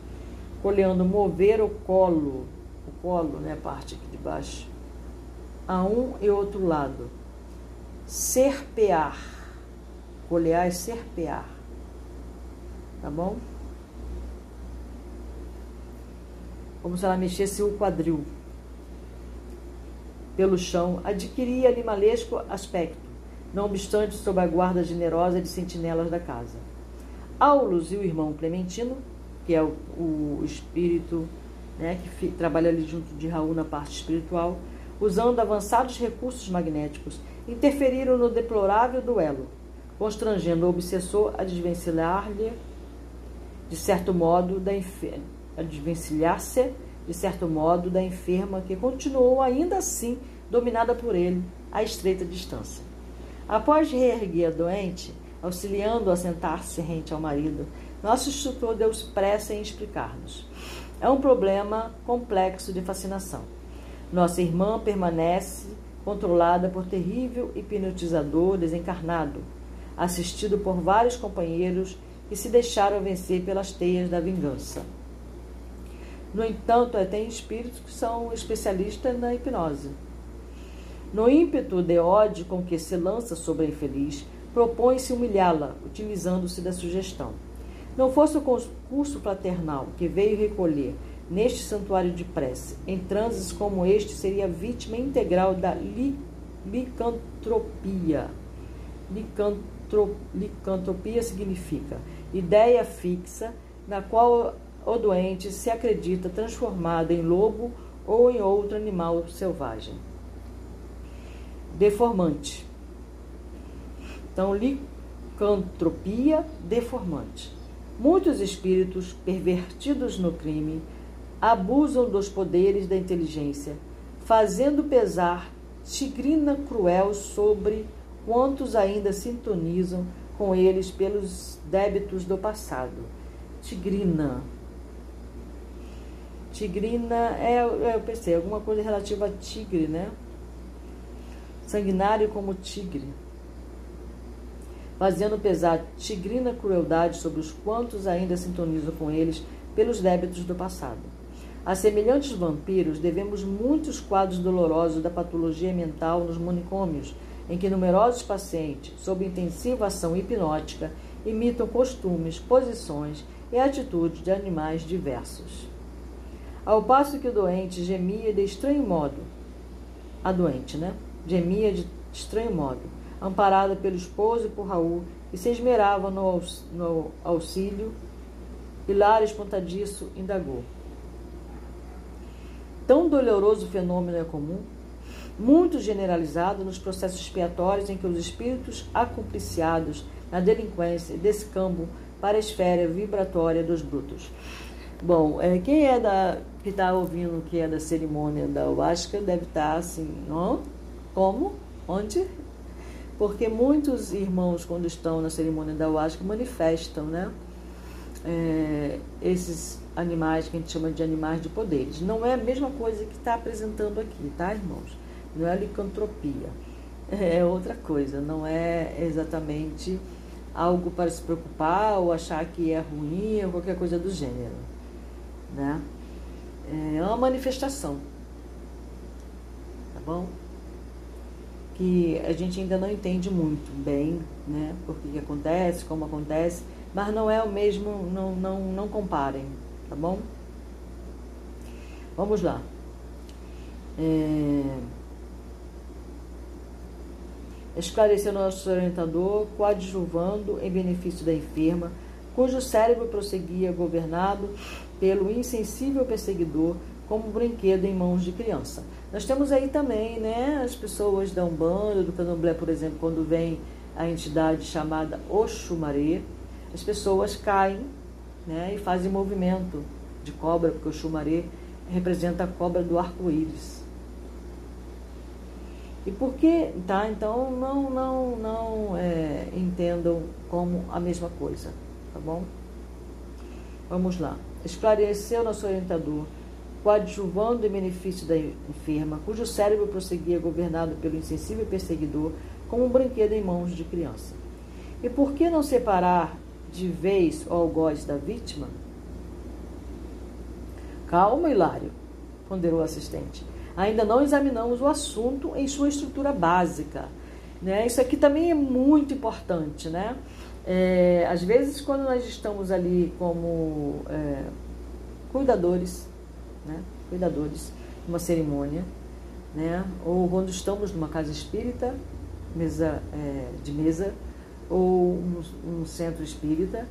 Coleando, mover o colo, o colo, né? A parte aqui de baixo, a um e outro lado. Serpear. Colear é serpear. Tá bom? como se ela mexesse o quadril pelo chão, adquiria animalesco aspecto, não obstante sob a guarda generosa de sentinelas da casa. Aulus e o irmão Clementino, que é o, o espírito né, que trabalha ali junto de Raul na parte espiritual, usando avançados recursos magnéticos, interferiram no deplorável duelo, constrangendo o obsessor a desvencilhar-lhe, de certo modo, da inferno a desvencilhar-se, de certo modo, da enferma que continuou ainda assim dominada por ele a estreita distância. Após reerguer a doente, auxiliando a sentar-se rente ao marido, nosso instrutor deu pressa em explicar-nos. É um problema complexo de fascinação. Nossa irmã permanece controlada por terrível hipnotizador desencarnado, assistido por vários companheiros que se deixaram vencer pelas teias da vingança. No entanto, é, tem espíritos que são especialistas na hipnose. No ímpeto de ódio com que se lança sobre a infeliz, propõe-se humilhá-la, utilizando-se da sugestão. Não fosse o concurso fraternal que veio recolher neste santuário de prece, em transes como este, seria vítima integral da li, licantropia. Licantro, licantropia significa ideia fixa na qual o doente se acredita transformado em lobo ou em outro animal selvagem. Deformante. Então, licantropia deformante. Muitos espíritos pervertidos no crime abusam dos poderes da inteligência, fazendo pesar tigrina cruel sobre quantos ainda sintonizam com eles pelos débitos do passado. Tigrina, Tigrina é, é, eu pensei, alguma coisa relativa a tigre, né? Sanguinário como tigre. Fazendo pesar tigrina crueldade sobre os quantos ainda sintonizam com eles pelos débitos do passado. A semelhantes vampiros, devemos muitos quadros dolorosos da patologia mental nos manicômios, em que numerosos pacientes, sob intensiva ação hipnótica, imitam costumes, posições e atitudes de animais diversos. Ao passo que o doente gemia de estranho modo, a doente, né? Gemia de estranho modo, amparada pelo esposo e por Raul, e se esmerava no, no auxílio, Hilário espantadiço indagou. Tão doloroso fenômeno é comum, muito generalizado nos processos expiatórios em que os espíritos acompliciados na delinquência descambam para a esfera vibratória dos brutos. Bom, é, quem é da que está ouvindo que é da cerimônia da Huasca deve estar tá assim, não? Como? Onde? Porque muitos irmãos, quando estão na cerimônia da Huasca, manifestam, né? É, esses animais que a gente chama de animais de poderes. Não é a mesma coisa que está apresentando aqui, tá, irmãos? Não é licantropia. É outra coisa, não é exatamente algo para se preocupar ou achar que é ruim ou qualquer coisa do gênero né? É uma manifestação. Tá bom? Que a gente ainda não entende muito bem, né? Por que acontece, como acontece, mas não é o mesmo, não, não, não comparem, tá bom? Vamos lá. É... Esclareceu nosso orientador, coadjuvando em benefício da enferma, cujo cérebro prosseguia governado pelo insensível perseguidor como um brinquedo em mãos de criança. Nós temos aí também né, as pessoas da Umbanda, do Candomblé, por exemplo, quando vem a entidade chamada Oxumaré, as pessoas caem né, e fazem movimento de cobra, porque o Xumaré representa a cobra do arco-íris. E por que, tá? Então não, não, não é, entendam como a mesma coisa, tá bom? Vamos lá. Esclareceu nosso orientador, coadjuvando em benefício da enferma, cujo cérebro prosseguia governado pelo insensível perseguidor, como um brinquedo em mãos de criança. E por que não separar de vez o algoz da vítima? Calma, Hilário, ponderou o assistente. Ainda não examinamos o assunto em sua estrutura básica. Né? Isso aqui também é muito importante. Né? É, às vezes, quando nós estamos ali como é, cuidadores, né? cuidadores uma cerimônia, né? ou quando estamos numa casa espírita, mesa, é, de mesa, ou um, um centro espírita,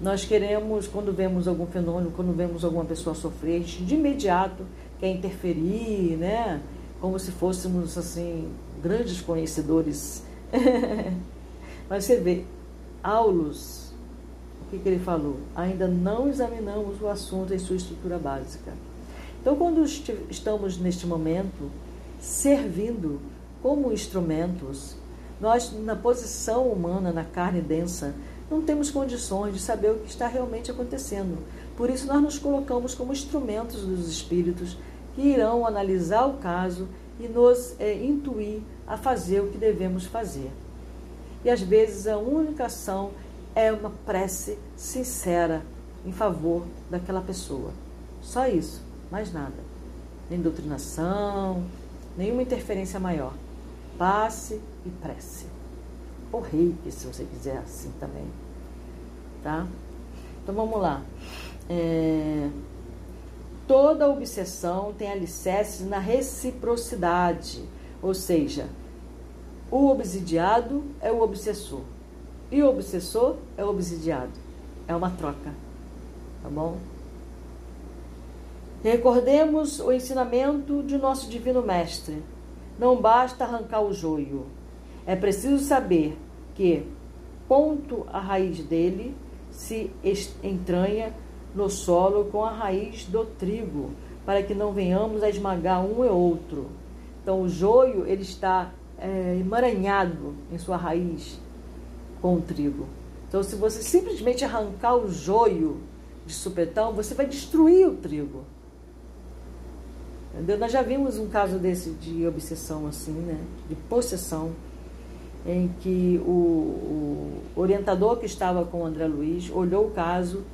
nós queremos, quando vemos algum fenômeno, quando vemos alguma pessoa sofrer, a gente de imediato quer interferir, né? Como se fôssemos, assim, grandes conhecedores. Mas você vê, Aulus, o que, que ele falou? Ainda não examinamos o assunto em sua estrutura básica. Então, quando estamos neste momento servindo como instrumentos, nós, na posição humana, na carne densa, não temos condições de saber o que está realmente acontecendo. Por isso, nós nos colocamos como instrumentos dos espíritos que irão analisar o caso e nos é, intuir a fazer o que devemos fazer. E às vezes a única ação é uma prece sincera em favor daquela pessoa. Só isso, mais nada. Nem doutrinação, nenhuma interferência maior. Passe e prece ou reiki, se você quiser assim também. Tá? Então vamos lá. É, toda obsessão tem alicerces na reciprocidade, ou seja, o obsidiado é o obsessor e o obsessor é o obsidiado. É uma troca, tá bom? Recordemos o ensinamento de nosso Divino Mestre. Não basta arrancar o joio, é preciso saber que ponto a raiz dele se entranha no solo com a raiz do trigo, para que não venhamos a esmagar um e outro. Então o joio ele está é, emaranhado em sua raiz com o trigo. Então se você simplesmente arrancar o joio de supetão, você vai destruir o trigo. Entendeu? Nós já vimos um caso desse de obsessão assim, né? De possessão em que o, o, orientador que estava com o André Luiz olhou o caso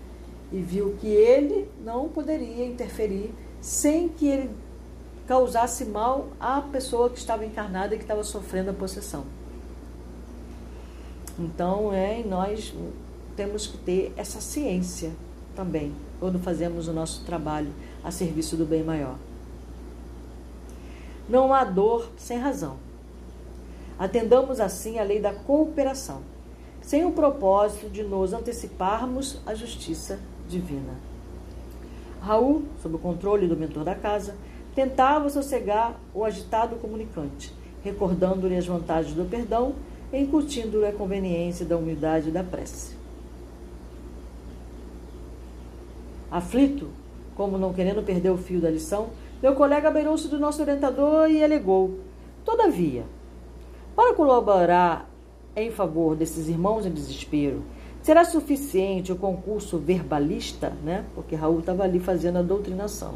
e viu que ele não poderia interferir sem que ele causasse mal à pessoa que estava encarnada e que estava sofrendo a possessão. Então, é, nós temos que ter essa ciência também, quando fazemos o nosso trabalho a serviço do bem maior. Não há dor sem razão. Atendamos assim a lei da cooperação, sem o propósito de nos anteciparmos à justiça divina. Raul, sob o controle do mentor da casa, tentava sossegar o agitado comunicante, recordando-lhe as vantagens do perdão e incutindo-lhe a conveniência da humildade e da prece. Aflito, como não querendo perder o fio da lição, meu colega beirou-se do nosso orientador e alegou: Todavia, para colaborar em favor desses irmãos em desespero, será suficiente o concurso verbalista, né? Porque Raul estava ali fazendo a doutrinação.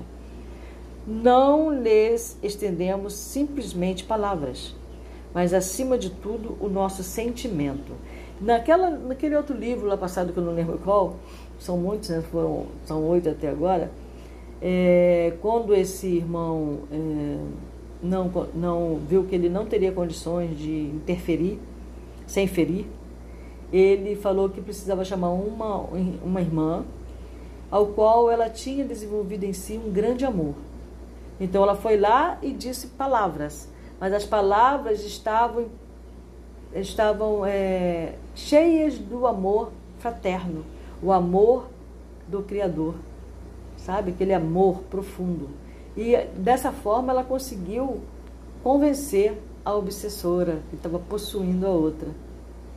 Não lhes estendemos simplesmente palavras, mas acima de tudo o nosso sentimento. Naquela, naquele outro livro lá passado que eu não lembro qual, são muitos, né? Foram, são oito até agora. É, quando esse irmão é, não, não viu que ele não teria condições de interferir, sem ferir, ele falou que precisava chamar uma, uma irmã, ao qual ela tinha desenvolvido em si um grande amor. Então ela foi lá e disse palavras, mas as palavras estavam, estavam é, cheias do amor fraterno, o amor do Criador, sabe? Aquele amor profundo. E dessa forma ela conseguiu convencer a obsessora que estava possuindo a outra.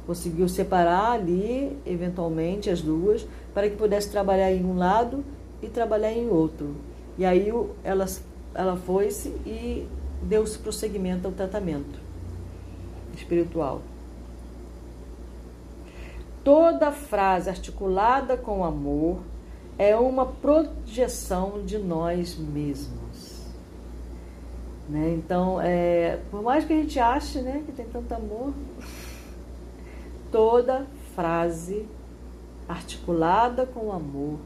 Conseguiu separar ali, eventualmente, as duas, para que pudesse trabalhar em um lado e trabalhar em outro. E aí ela, ela foi-se e deu-se prosseguimento ao tratamento espiritual. Toda frase articulada com amor é uma projeção de nós mesmos. Né? Então, é, por mais que a gente ache né, que tem tanto amor, toda frase articulada com amor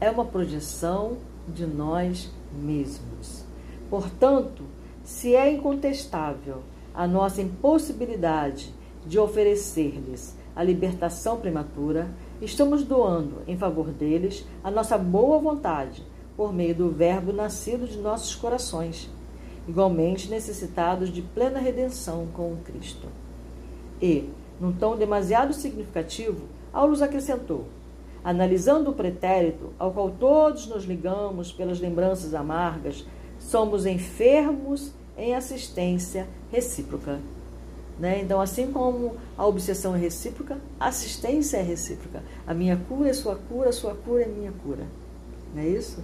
é uma projeção de nós mesmos. Portanto, se é incontestável a nossa impossibilidade de oferecer-lhes a libertação prematura, estamos doando em favor deles a nossa boa vontade por meio do Verbo nascido de nossos corações, igualmente necessitados de plena redenção com o Cristo. E, num tom demasiado significativo, Aulus acrescentou: analisando o pretérito ao qual todos nos ligamos pelas lembranças amargas, somos enfermos em assistência recíproca. Né? Então, assim como a obsessão é recíproca, a assistência é recíproca. A minha cura é sua cura, a sua cura é minha cura. Não é isso?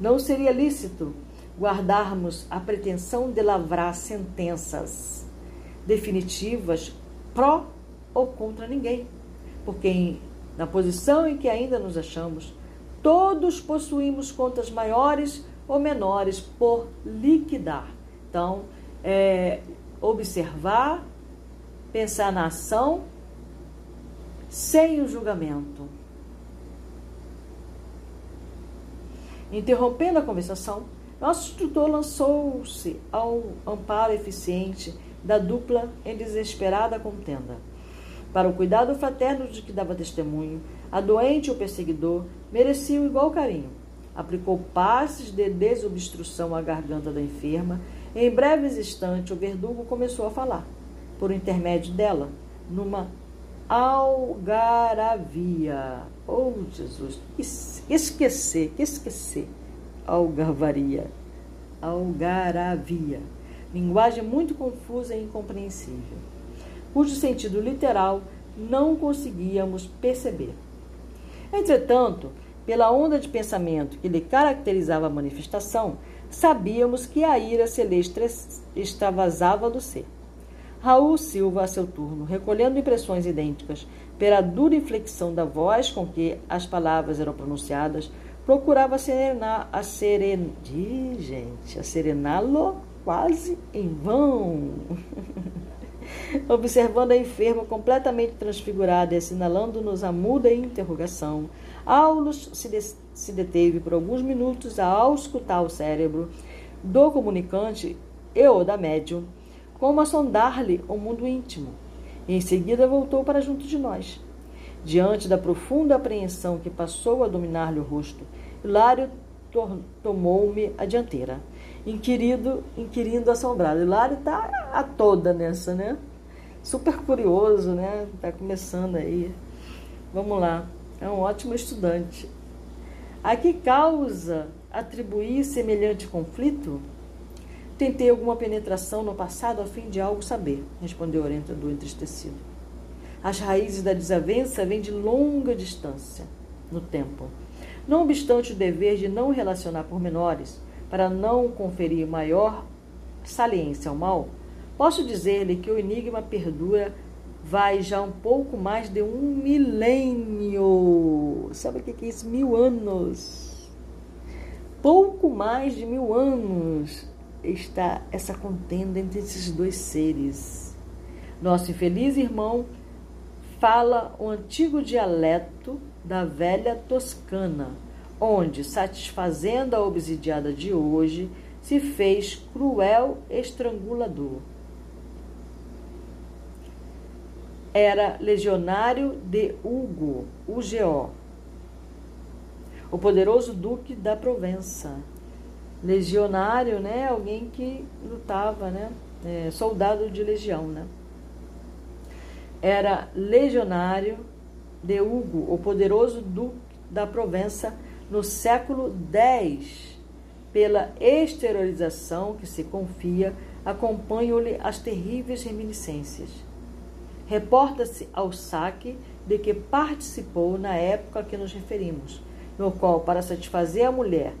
Não seria lícito guardarmos a pretensão de lavrar sentenças definitivas pró ou contra ninguém, porque em, na posição em que ainda nos achamos, todos possuímos contas maiores ou menores por liquidar. Então, é, observar pensar na ação sem o julgamento. Interrompendo a conversação, nosso instrutor lançou-se ao amparo eficiente da dupla em desesperada contenda. Para o cuidado fraterno de que dava testemunho, a doente e o perseguidor mereciam igual carinho. Aplicou passes de desobstrução à garganta da enferma. E em breves instantes, o verdugo começou a falar por intermédio dela, numa algaravia. Oh, Jesus, esquecer, que esquecer. Algavaria. Algaravia. Linguagem muito confusa e incompreensível, cujo sentido literal não conseguíamos perceber. Entretanto, pela onda de pensamento que lhe caracterizava a manifestação, sabíamos que a ira celeste extravasava do ser. Raul Silva, a seu turno, recolhendo impressões idênticas pela dura inflexão da voz com que as palavras eram pronunciadas, procurava serenar, a seren... Ih, gente, a serená-lo quase em vão. Observando a enferma completamente transfigurada e assinalando-nos a muda interrogação, Aulus se, de se deteve por alguns minutos a auscultar o cérebro do comunicante e o da médium, como a sondar-lhe o mundo íntimo, e em seguida voltou para junto de nós. Diante da profunda apreensão que passou a dominar-lhe o rosto, Hilário tomou-me a dianteira, inquirido, inquirindo assombrado. Hilário está a toda nessa, né? Super curioso, né? Está começando aí. Vamos lá. É um ótimo estudante. A que causa atribuir semelhante conflito? Tentei alguma penetração no passado a fim de algo saber, respondeu o orientador entristecido. As raízes da desavença vêm de longa distância no tempo. Não obstante o dever de não relacionar pormenores, para não conferir maior saliência ao mal, posso dizer-lhe que o enigma perdura vai já um pouco mais de um milênio. Sabe o que é isso? Mil anos. Pouco mais de mil anos está essa contenda entre esses dois seres. Nosso infeliz irmão fala o antigo dialeto da velha Toscana, onde, satisfazendo a obsidiada de hoje, se fez cruel estrangulador. Era legionário de Hugo, UGO, o poderoso duque da Provença. Legionário, né? Alguém que lutava, né? É, soldado de legião, né? Era legionário de Hugo, o poderoso duque da Provença, no século X pela exteriorização que se confia, acompanham-lhe as terríveis reminiscências. Reporta-se ao saque de que participou na época a que nos referimos, no qual, para satisfazer a mulher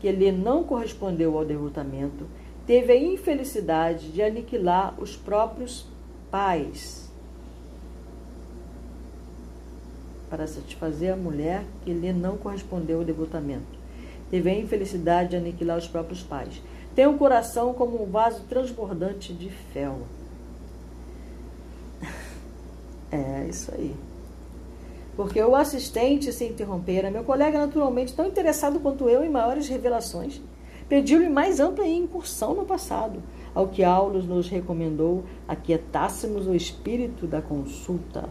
que lhe não correspondeu ao derrotamento, teve a infelicidade de aniquilar os próprios pais. Para satisfazer a mulher que lhe não correspondeu ao devotamento teve a infelicidade de aniquilar os próprios pais. Tem um coração como um vaso transbordante de fel. É isso aí. Porque o assistente se interrompera, meu colega, naturalmente tão interessado quanto eu em maiores revelações, pediu-lhe mais ampla incursão no passado, ao que Aulus nos recomendou aquietássemos o espírito da consulta.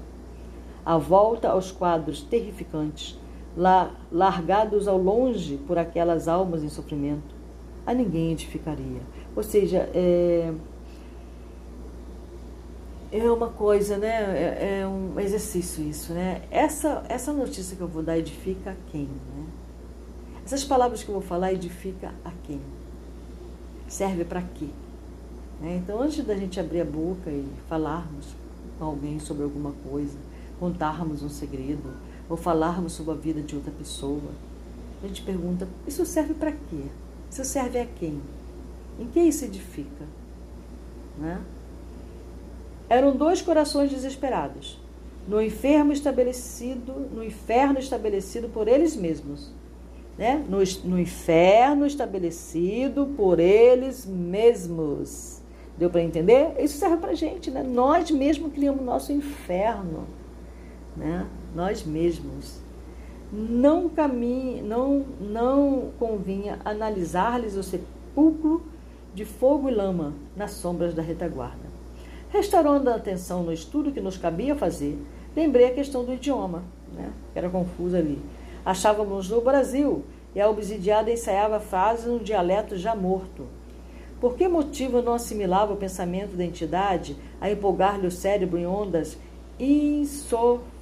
A volta aos quadros terrificantes lá largados ao longe por aquelas almas em sofrimento, a ninguém edificaria. Ou seja, é, é uma coisa, né? É, é, um exercício isso, né? Essa, essa notícia que eu vou dar edifica a quem, né? Essas palavras que eu vou falar edifica a quem? Serve para quê? Né? Então, antes da gente abrir a boca e falarmos com alguém sobre alguma coisa, contarmos um segredo, ou falarmos sobre a vida de outra pessoa, a gente pergunta: isso serve para quê? Isso serve a quem? Em que isso edifica? Né? Eram dois corações desesperados, no enfermo estabelecido, no inferno estabelecido por eles mesmos. Né? No, no inferno estabelecido por eles mesmos. Deu para entender? Isso serve para gente, né? Nós mesmos criamos nosso inferno, né? nós mesmos. Não caminhe, não, não convinha analisar-lhes o sepulcro de fogo e lama nas sombras da retaguarda. Restaurando a atenção no estudo que nos cabia fazer, lembrei a questão do idioma, né? era confusa ali. Achávamos no Brasil e a obsidiada ensaiava frases no dialeto já morto. Por que motivo não assimilava o pensamento da entidade a empolgar-lhe o cérebro em ondas insofismáveis?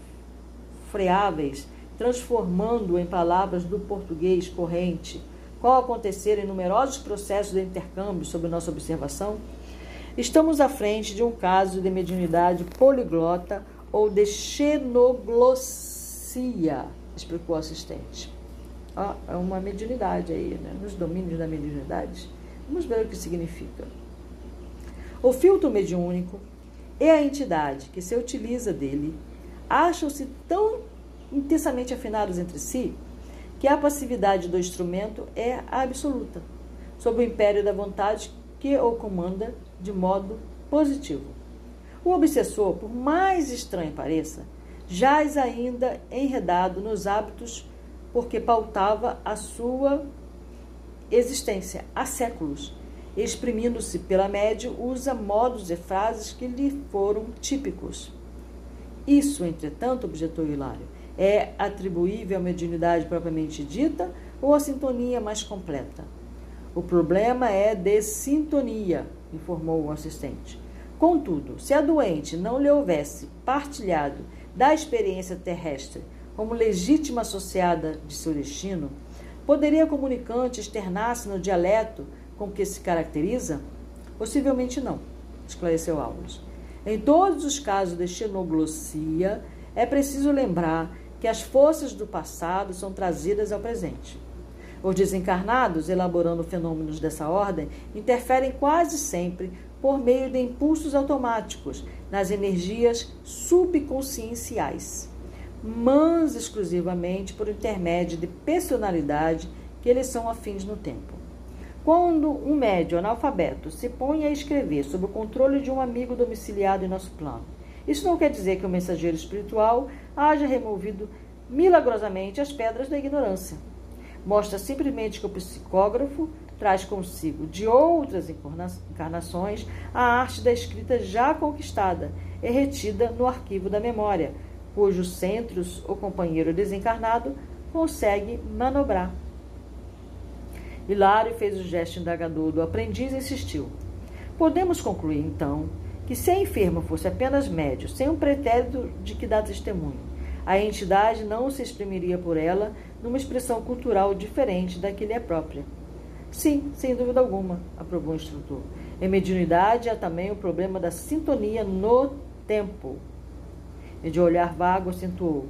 freáveis, transformando em palavras do português corrente, qual acontecer em numerosos processos de intercâmbio sob nossa observação, estamos à frente de um caso de mediunidade poliglota ou de xenoglossia, explicou o assistente. Ó, é uma mediunidade aí, né? nos domínios da mediunidade. Vamos ver o que significa. O filtro mediúnico é a entidade que se utiliza dele acham-se tão intensamente afinados entre si que a passividade do instrumento é absoluta, sob o império da vontade que o comanda de modo positivo. O obsessor, por mais estranho pareça, jaz ainda enredado nos hábitos porque pautava a sua existência há séculos. Exprimindo-se pela média, usa modos e frases que lhe foram típicos. Isso, entretanto, objetou Hilário, é atribuível à mediunidade propriamente dita ou à sintonia mais completa? O problema é de sintonia, informou o assistente. Contudo, se a doente não lhe houvesse partilhado da experiência terrestre como legítima associada de seu destino, poderia a comunicante externar-se no dialeto com que se caracteriza? Possivelmente não, esclareceu Alves. Em todos os casos de xenoglossia, é preciso lembrar que as forças do passado são trazidas ao presente. Os desencarnados, elaborando fenômenos dessa ordem, interferem quase sempre por meio de impulsos automáticos nas energias subconscienciais, mas exclusivamente por intermédio de personalidade que eles são afins no tempo. Quando um médio analfabeto se põe a escrever sob o controle de um amigo domiciliado em nosso plano, isso não quer dizer que o mensageiro espiritual haja removido milagrosamente as pedras da ignorância. Mostra simplesmente que o psicógrafo traz consigo de outras encarnações a arte da escrita já conquistada e retida no arquivo da memória, cujos centros o companheiro desencarnado consegue manobrar. Hilário fez o gesto indagador do aprendiz e insistiu. Podemos concluir, então, que se a enferma fosse apenas médio, sem um pretérito de que dá testemunho, a entidade não se exprimiria por ela numa expressão cultural diferente da que lhe é própria. Sim, sem dúvida alguma, aprovou o instrutor. Em mediunidade há também o problema da sintonia no tempo. E de olhar vago acentuou.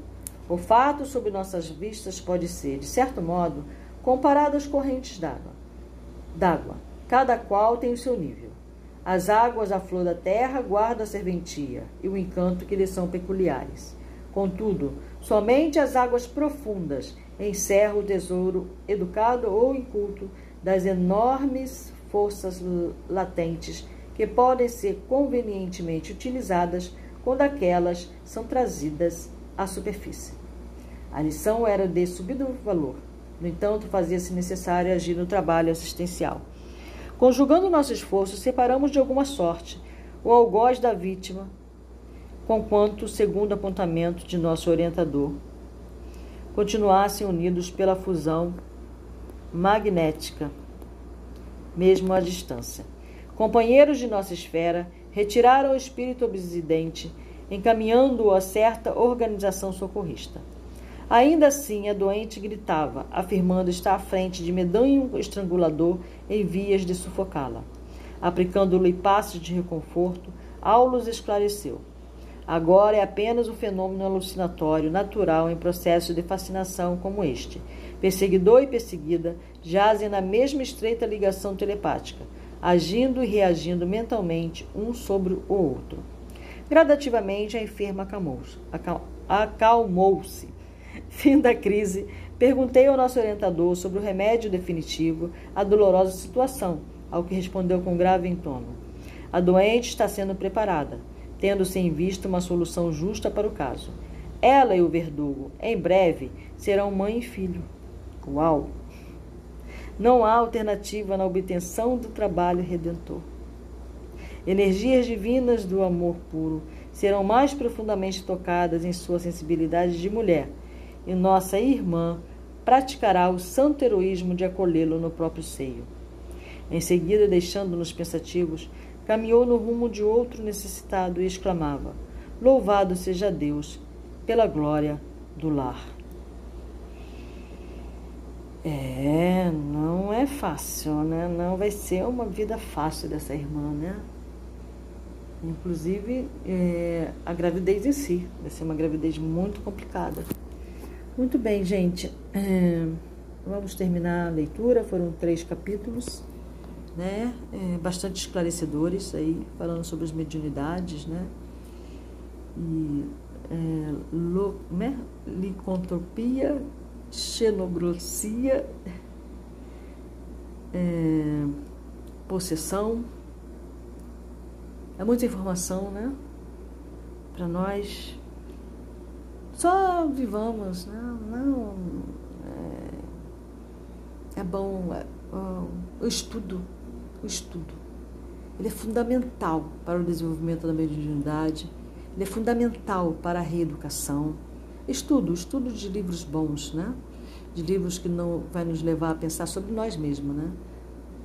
O fato sob nossas vistas pode ser, de certo modo, comparado às correntes d'água. D'água, cada qual tem o seu nível. As águas à flor da terra guardam a serventia e o encanto que lhes são peculiares. Contudo, somente as águas profundas encerram o tesouro educado ou inculto das enormes forças latentes que podem ser convenientemente utilizadas quando aquelas são trazidas à superfície. A lição era de subido valor, no entanto, fazia-se necessário agir no trabalho assistencial. Conjugando nosso esforço, separamos de alguma sorte o algoz da vítima, conquanto, segundo apontamento de nosso orientador, continuassem unidos pela fusão magnética, mesmo à distância. Companheiros de nossa esfera retiraram o espírito obsidente, encaminhando-o a certa organização socorrista. Ainda assim, a doente gritava, afirmando estar à frente de medonho estrangulador em vias de sufocá-la. Aplicando-lhe passos de reconforto, Aulus esclareceu. Agora é apenas o fenômeno alucinatório natural em processo de fascinação como este. Perseguidor e perseguida jazem na mesma estreita ligação telepática, agindo e reagindo mentalmente um sobre o outro. Gradativamente, a enferma acalmou-se. Acalmou-se. Fim da crise, perguntei ao nosso orientador sobre o remédio definitivo à dolorosa situação, ao que respondeu com grave entono. A doente está sendo preparada tendo-se em vista uma solução justa para o caso. Ela e o verdugo, em breve, serão mãe e filho. Uau! Não há alternativa na obtenção do trabalho redentor. Energias divinas do amor puro serão mais profundamente tocadas em sua sensibilidade de mulher, e nossa irmã praticará o santo heroísmo de acolhê-lo no próprio seio. Em seguida, deixando-nos pensativos, caminhou no rumo de outro necessitado e exclamava: Louvado seja Deus pela glória do lar. É, não é fácil, né? Não vai ser uma vida fácil dessa irmã, né? Inclusive, é, a gravidez em si vai ser uma gravidez muito complicada. Muito bem, gente. É, vamos terminar a leitura. Foram três capítulos né, é, bastante esclarecedores aí, falando sobre as mediunidades, né, e é, lo, né, licontropia, xenogrossia, é, possessão, é muita informação, né, para nós. Só vivamos, né? não é, é bom é, o estudo o estudo. Ele é fundamental para o desenvolvimento da mediunidade, ele é fundamental para a reeducação. Estudo, estudo de livros bons, né? De livros que não vai nos levar a pensar sobre nós mesmos, né?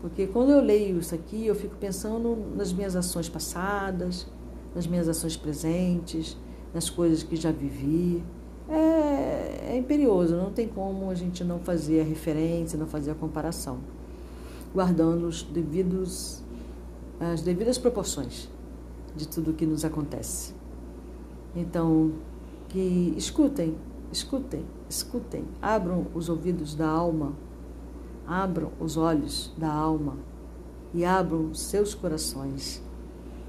Porque quando eu leio isso aqui, eu fico pensando nas minhas ações passadas, nas minhas ações presentes, nas coisas que já vivi. É, é imperioso, não tem como a gente não fazer a referência, não fazer a comparação guardando os devidos, as devidas proporções de tudo o que nos acontece. Então, que escutem, escutem, escutem, abram os ouvidos da alma, abram os olhos da alma e abram seus corações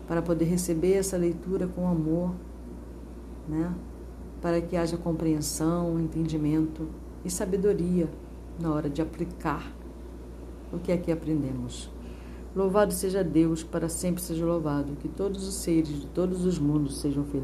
para poder receber essa leitura com amor, né? Para que haja compreensão, entendimento e sabedoria na hora de aplicar o que aqui aprendemos. Louvado seja Deus, para sempre seja louvado, que todos os seres de todos os mundos sejam felizes.